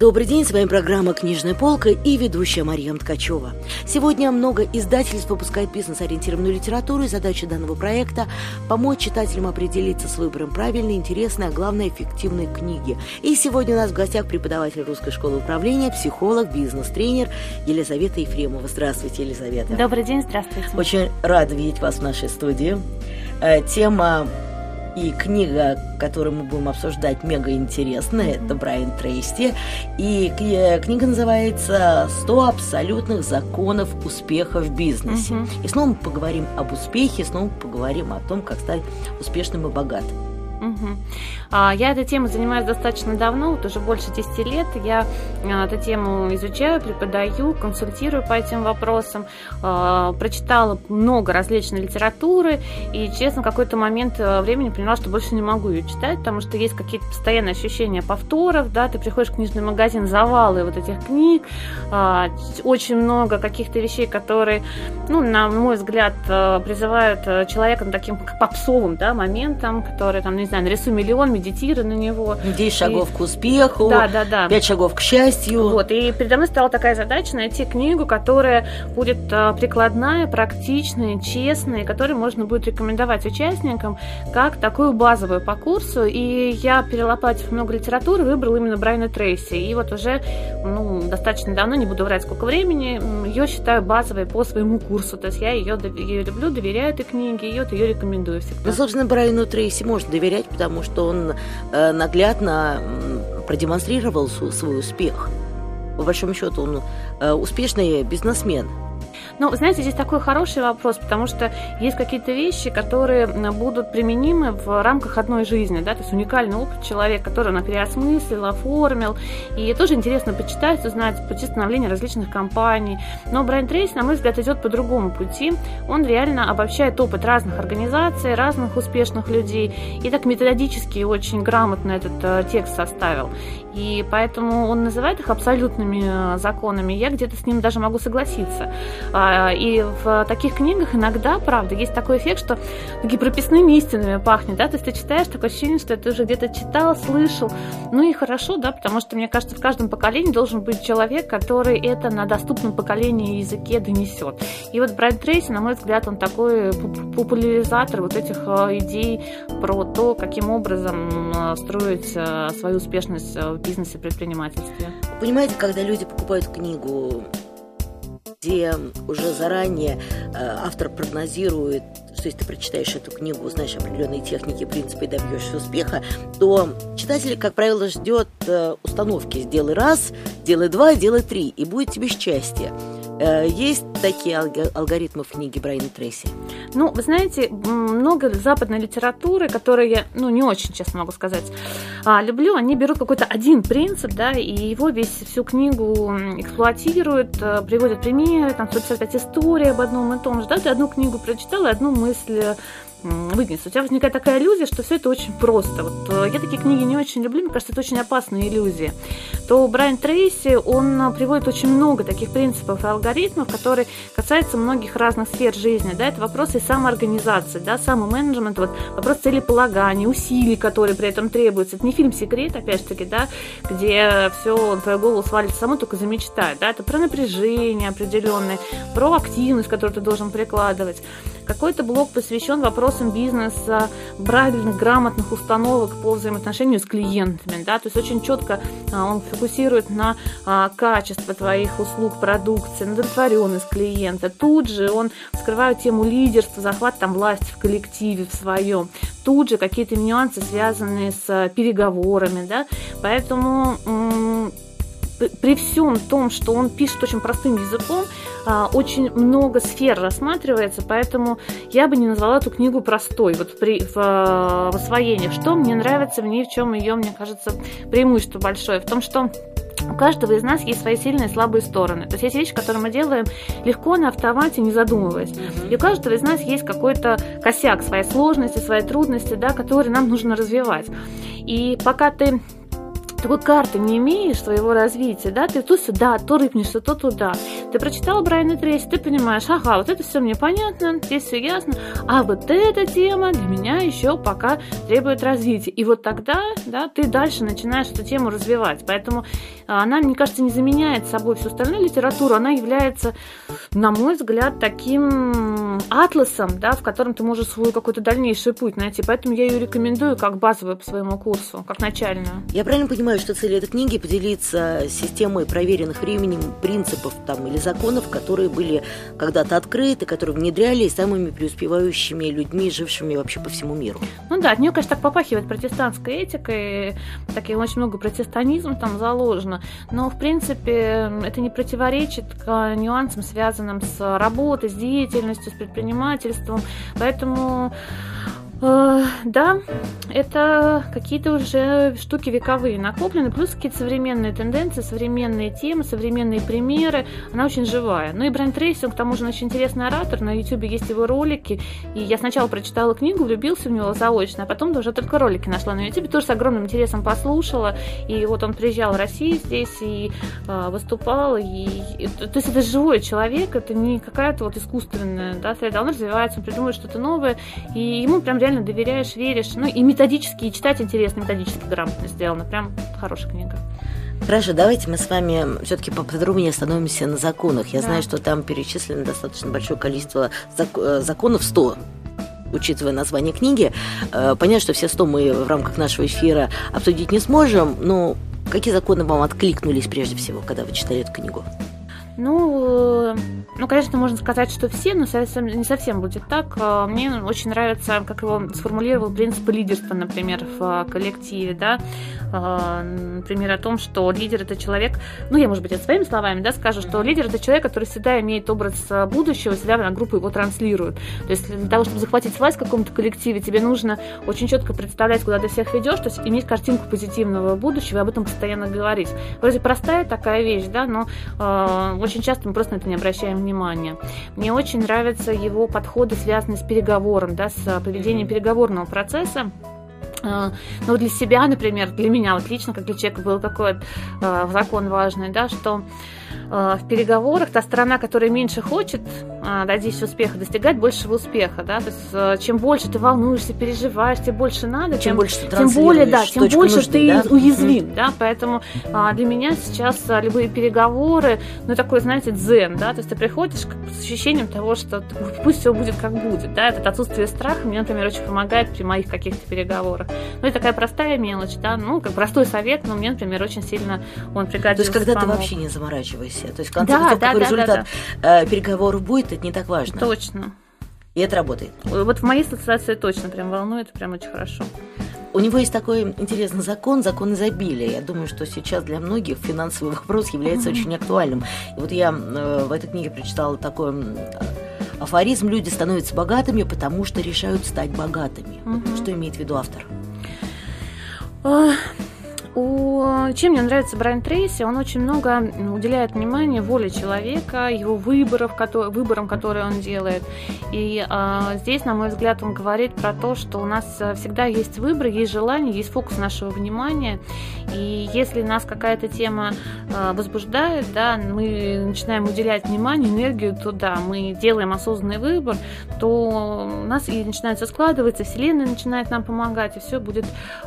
Добрый день, с вами программа «Книжная полка» и ведущая Мария Ткачева. Сегодня много издательств выпускает бизнес-ориентированную литературу, и задача данного проекта – помочь читателям определиться с выбором правильной, интересной, а главное – эффективной книги. И сегодня у нас в гостях преподаватель Русской школы управления, психолог, бизнес-тренер Елизавета Ефремова. Здравствуйте, Елизавета. Добрый день, здравствуйте. Очень рада видеть вас в нашей студии. Э, тема и книга, которую мы будем обсуждать, мега интересная. Это Брайан Трейси. И э, книга называется «100 абсолютных законов успеха в бизнесе». Угу. И снова мы поговорим об успехе, снова поговорим о том, как стать успешным и богатым. Угу. Я этой темой занимаюсь достаточно давно, вот уже больше 10 лет. Я а, эту тему изучаю, преподаю, консультирую по этим вопросам. А, прочитала много различной литературы и, честно, в какой-то момент э, времени поняла, что больше не могу ее читать, потому что есть какие-то постоянные ощущения повторов, да, ты приходишь в книжный магазин, завалы вот этих книг, очень много каких-то вещей, которые, ну, на мой взгляд, э, призывают э, человека таким попсовым, да, моментом, который, там, не знаю, нарисуй миллион, медитируй на него. 10 шагов и... к успеху, да, да, да. 5 шагов к счастью. Вот, и передо мной стала такая задача найти книгу, которая будет а, прикладная, практичная, честная, которую можно будет рекомендовать участникам как такую базовую по курсу. И я, перелопатив много литературы, выбрала именно Брайана Трейси. И вот уже ну, достаточно давно, не буду врать сколько времени, ее считаю базовой по своему курсу. То есть я ее, ее люблю, доверяю этой книге, вот ее рекомендую всегда. Ну, собственно, Брайану Трейси можно доверять, потому что он э, наглядно продемонстрировал свой успех. По большому счету, он э, успешный бизнесмен. Ну, знаете, здесь такой хороший вопрос, потому что есть какие-то вещи, которые будут применимы в рамках одной жизни, да, то есть уникальный опыт человека, который он переосмыслил, оформил, и тоже интересно почитать, узнать пути становления различных компаний. Но Брайан Трейси, на мой взгляд, идет по другому пути. Он реально обобщает опыт разных организаций, разных успешных людей, и так методически очень грамотно этот э, текст составил. И поэтому он называет их абсолютными э, законами. Я где-то с ним даже могу согласиться. А, и в таких книгах иногда, правда, есть такой эффект, что такие прописными истинами пахнет, да, то есть ты читаешь, такое ощущение, что ты уже где-то читал, слышал. Ну и хорошо, да, потому что, мне кажется, в каждом поколении должен быть человек, который это на доступном поколении языке донесет. И вот Брайан Трейси, на мой взгляд, он такой популяризатор вот этих э, идей про то, каким образом э, строить свою успешность в бизнесе, предпринимательстве. Понимаете, когда люди покупают книгу, где уже заранее э, автор прогнозирует, что если ты прочитаешь эту книгу, узнаешь определенные техники, принципы и добьешься успеха, то читатель, как правило, ждет э, установки «сделай раз», «делай два», «делай три», и будет тебе счастье. Э, есть такие алгоритмы в книге Брайана Трейси? Ну, вы знаете, много западной литературы, которую я, ну, не очень, честно могу сказать, а, люблю. Они берут какой-то один принцип, да, и его весь всю книгу эксплуатируют, э, приводят примеры, там 155 историй об одном и том же, да, ты одну книгу прочитала, одну мысль вынес. У тебя возникает такая иллюзия, что все это очень просто. Вот э, я такие книги не очень люблю, мне кажется, это очень опасная иллюзия. То Брайан Трейси, он э, приводит очень много таких принципов и алгоритмов, которые касаются многих разных сфер жизни. Да, это вопросы самоорганизации, да, самоменеджмента, вот вопрос целеполагания, усилий, которые при этом требуются. Это не фильм «Секрет», опять же таки, да, где все твою голову свалится само, только замечтать. Да, это про напряжение определенное, про активность, которую ты должен прикладывать. Какой-то блок посвящен вопросам бизнеса, правильных, грамотных установок по взаимоотношению с клиентами. Да? То есть очень четко а, он фокусирует на а, качество твоих услуг, продукции, на удовлетворенность клиента. Тут же он вскрывает тему лидерства, захват там власти в коллективе в своем. Тут же какие-то нюансы, связанные с переговорами. Да? Поэтому при всем том, что он пишет очень простым языком, а, очень много сфер рассматривается, поэтому я бы не назвала эту книгу простой вот при, в, в освоении. Что мне нравится в ней, в чем ее, мне кажется, преимущество большое? В том, что у каждого из нас есть свои сильные и слабые стороны. То есть есть вещи, которые мы делаем легко на автомате, не задумываясь. И у каждого из нас есть какой-то косяк, свои сложности, свои трудности, да, которые нам нужно развивать. И пока ты такой карты не имеешь своего развития, да, ты то сюда, то рыпнешься, то туда, Ты прочитал Брайана Трейси, ты понимаешь, ага, вот это все мне понятно, здесь все ясно, а вот эта тема для меня еще пока требует развития. И вот тогда, да, ты дальше начинаешь эту тему развивать. Поэтому а, она, мне кажется, не заменяет собой всю остальную литературу, она является, на мой взгляд, таким атласом, да, в котором ты можешь свой какой-то дальнейший путь найти. Поэтому я ее рекомендую как базовую по своему курсу, как начальную. Я правильно понимаю, что цель этой книги поделиться системой проверенных временем принципов там, или законов, которые были когда-то открыты, которые внедрялись самыми преуспевающими людьми, жившими вообще по всему миру. Ну да, от нее, конечно, так попахивает протестантской этикой, такие очень много протестанизма там заложено, но, в принципе, это не противоречит к нюансам, связанным с работой, с деятельностью, с предпринимательством, поэтому да, это какие-то уже штуки вековые накоплены, плюс какие-то современные тенденции, современные темы, современные примеры. Она очень живая. Ну и Брайан Трейси, он к тому же очень интересный оратор. На YouTube есть его ролики. И я сначала прочитала книгу, влюбился в него заочно, а потом уже только ролики нашла на YouTube. Тоже с огромным интересом послушала. И вот он приезжал в Россию здесь и э, выступал. И, и, то есть это живой человек, это не какая-то вот искусственная да, среда. Он развивается, он придумывает что-то новое. И ему прям реально реально доверяешь, веришь. Ну и методически, и читать интересно, методически грамотно сделано. Прям хорошая книга. Хорошо, давайте мы с вами все-таки поподробнее остановимся на законах. Я да. знаю, что там перечислено достаточно большое количество зак- законов, 100 учитывая название книги. Э, понятно, что все 100 мы в рамках нашего эфира обсудить не сможем, но какие законы вам откликнулись прежде всего, когда вы читали эту книгу? Ну, ну, конечно, можно сказать, что все, но совсем, не совсем будет так. А, мне очень нравится, как его сформулировал принцип лидерства, например, в а, коллективе, да. А, например, о том, что лидер это человек, ну, я, может быть, это своими словами, да, скажу, что лидер это человек, который всегда имеет образ будущего, всегда на группу его транслирует. То есть для того, чтобы захватить власть в каком-то коллективе, тебе нужно очень четко представлять, куда ты всех ведешь, то есть иметь картинку позитивного будущего и об этом постоянно говорить. Вроде простая такая вещь, да, но очень часто мы просто на это не обращаем внимания. Мне очень нравятся его подходы, связанные с переговором, да, с поведением переговорного процесса. А, ну, для себя, например, для меня вот лично, как для человека, был такой э, закон важный, да, что Э, в переговорах та сторона, которая меньше хочет э, достичь успеха, достигать большего успеха, да, то есть э, чем больше ты волнуешься, переживаешь, тебе больше надо, чем, больше ты тем более, да, тем больше нужды, ты да? уязвим, mm-hmm. да, поэтому для меня сейчас любые переговоры, ну такой, знаете, дзен, да, то есть ты приходишь с ощущением того, что пусть все будет как будет, да, это отсутствие страха мне, например, очень помогает при моих каких-то переговорах. Ну и такая простая мелочь, да, ну как простой совет, но мне, например, очень сильно он пригодился. То есть когда помог. ты вообще не заморачиваешься все. То есть в конце да, концов, да, какой да, результат да, да. переговоров будет, это не так важно. Точно. И это работает. Вот в моей ситуации точно прям волнует, прям очень хорошо. У него есть такой интересный закон, закон изобилия. Я думаю, что сейчас для многих финансовый вопрос является mm-hmm. очень актуальным. И вот я э, в этой книге прочитала такой афоризм «Люди становятся богатыми, потому что решают стать богатыми». Mm-hmm. Что имеет в виду автор? У... Чем мне нравится Брайан Трейси, он очень много уделяет внимания воле человека, его выборов, который, выборам, которые он делает. И а, здесь, на мой взгляд, он говорит про то, что у нас всегда есть выбор, есть желание, есть фокус нашего внимания. И если нас какая-то тема а, возбуждает, да, мы начинаем уделять внимание, энергию туда, мы делаем осознанный выбор, то у нас и начинается складываться, Вселенная начинает нам помогать, и все будет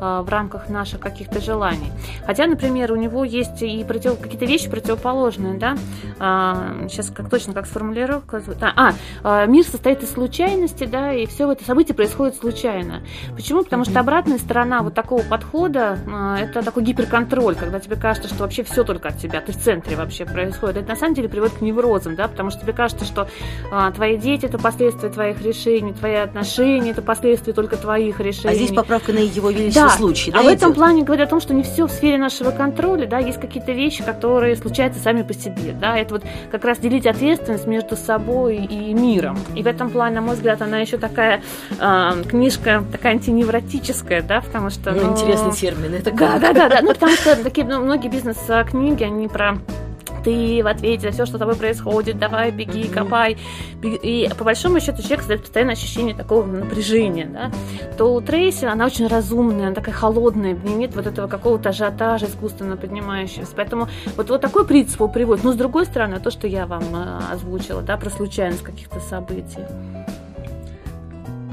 а, в рамках наших каких-то желаний. Хотя, например, у него есть и против... какие-то вещи противоположные, да, а, сейчас как точно как сформулировка, а, а, мир состоит из случайности, да, и все это событие происходит случайно. Почему? Потому что обратная сторона вот такого подхода, а, это такой гиперконтроль, когда тебе кажется, что вообще все только от тебя, ты в центре вообще происходит. Это на самом деле приводит к неврозам, да, потому что тебе кажется, что а, твои дети это последствия твоих решений, твои отношения это последствия только твоих решений. А здесь поправка на его величество да. случай, да? А в этом плане говорят о том, что не все в сфере нашего контроля, да, есть какие-то вещи, которые случаются сами по себе, да, это вот как раз делить ответственность между собой и миром. И в этом плане, на мой взгляд, она еще такая э, книжка такая антиневротическая, да, потому что... Ну, ну интересный термин, это как? Да, да, да, да, ну, потому что такие ну, многие бизнес-книги, они про ты в ответе за все, что с тобой происходит, давай, беги, копай. Беги. И по большому счету человек создает постоянное ощущение такого напряжения, да, то у Трейси она очень разумная, она такая холодная, ней нет вот этого какого-то ажиотажа искусственно поднимающегося. Поэтому вот, вот такой принцип его приводит. Но с другой стороны, то, что я вам э, озвучила, да, про случайность каких-то событий.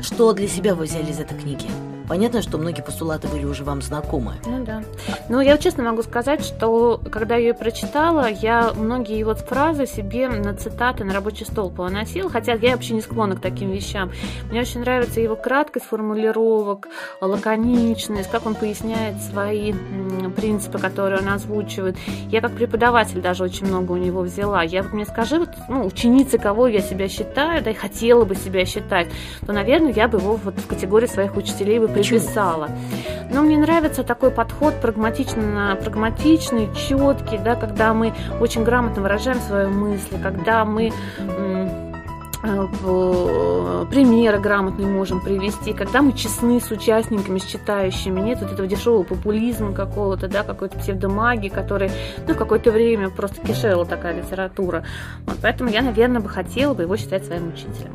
Что для себя вы взяли из этой книги? Понятно, что многие постулаты были уже вам знакомы. Ну да. Ну, я честно могу сказать, что когда я ее прочитала, я многие вот фразы себе на цитаты на рабочий стол поносила, хотя я вообще не склонна к таким вещам. Мне очень нравится его краткость формулировок, лаконичность, как он поясняет свои принципы, которые он озвучивает. Я как преподаватель даже очень много у него взяла. Я вот мне скажи, вот, ну, ученицы, кого я себя считаю, да, и хотела бы себя считать, то, наверное, я бы его вот в категории своих учителей бы приписала. Но мне нравится такой подход прагматично, прагматичный, четкий, да, когда мы очень грамотно выражаем свои мысли, когда мы э, примеры грамотные можем привести, когда мы честны с участниками, с читающими, нет вот этого дешевого популизма какого-то, да, какой-то псевдомагии, который, ну, какое-то время просто кишела такая литература. Вот, поэтому я, наверное, бы хотела бы его считать своим учителем.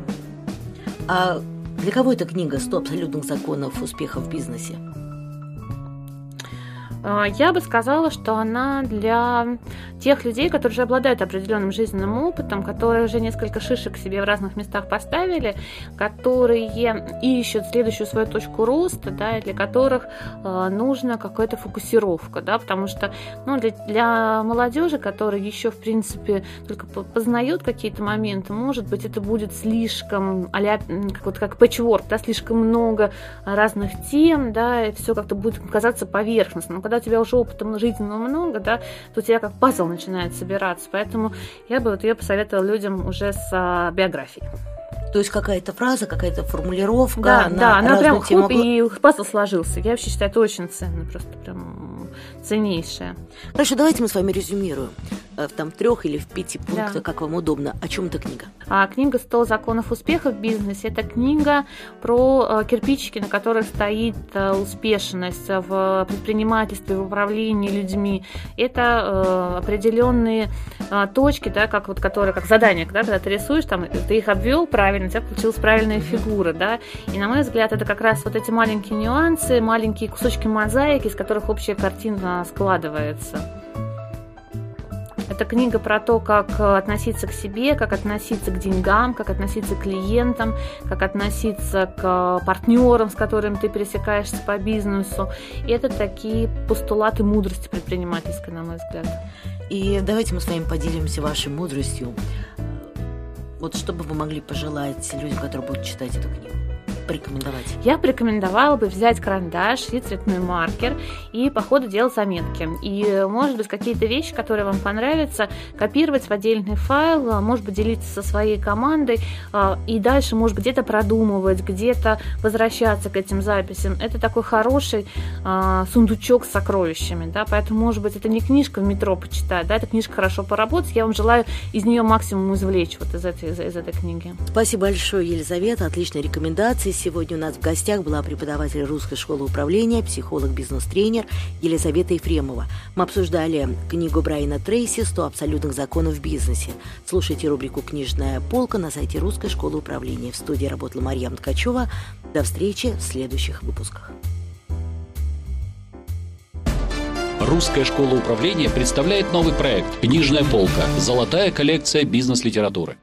А для кого эта книга «100 абсолютных законов успеха в бизнесе»? А, я бы сказала, что она для тех людей, которые уже обладают определенным жизненным опытом, которые уже несколько шишек себе в разных местах поставили, которые ищут следующую свою точку роста, да, и для которых э, нужна какая-то фокусировка, да, потому что ну, для, для молодежи, которая еще, в принципе, только познает какие-то моменты, может быть, это будет слишком, а как, вот, как пэтчворк, да, слишком много разных тем, да, и все как-то будет казаться поверхностно. Когда у тебя уже опыта жизненного много, да, то у тебя как пазл начинает собираться. Поэтому я бы вот ее посоветовала людям уже с а, биографией. То есть какая-то фраза, какая-то формулировка. Да, да, она прям хоп, и пазл сложился. Я вообще считаю, это очень ценно, просто прям ценнейшее. Хорошо, давайте мы с вами резюмируем. Э, в там трех или в пяти пунктах, да. как вам удобно. О чем эта книга? А, книга «100 законов успеха в бизнесе» – это книга про э, кирпичики, на которых стоит э, успешность в предпринимательстве, в управлении людьми. Это определенные точки, да, как вот которые, как задания, да, когда ты рисуешь, там, ты их обвел правильно, у тебя получилась правильная фигура, да, и на мой взгляд это как раз вот эти маленькие нюансы, маленькие кусочки мозаики, из которых общая картина складывается. Это книга про то, как э, относиться к себе, как относиться к деньгам, как относиться к клиентам, как относиться к э, партнерам, с которыми ты пересекаешься по бизнесу. И это такие постулаты мудрости предпринимательской, на мой взгляд. И давайте мы с вами поделимся вашей мудростью. Вот что бы вы могли пожелать людям, которые будут читать эту книгу? Порекомендовать? Я порекомендовала бы взять карандаш и цветной маркер и по ходу делать заметки. И, может быть, какие-то вещи, которые вам понравятся, копировать в отдельный файл, а, может быть, делиться со своей командой а, и дальше, может быть, где-то продумывать, где-то возвращаться к этим записям. Это такой хороший а, сундучок с сокровищами, да, поэтому, может быть, это не книжка в метро почитать, да, это книжка хорошо поработать. Я вам желаю из нее максимум извлечь вот из этой, из, из этой книги. Спасибо большое, Елизавета, отличные рекомендации. Сегодня у нас в гостях была преподаватель Русской школы управления, психолог, бизнес-тренер Елизавета Ефремова. Мы обсуждали книгу Брайана Трейси «100 абсолютных законов в бизнесе». Слушайте рубрику «Книжная полка» на сайте Русской школы управления. В студии работала Марьям Ткачева. До встречи в следующих выпусках. Русская школа управления представляет новый проект «Книжная полка. Золотая коллекция бизнес-литературы».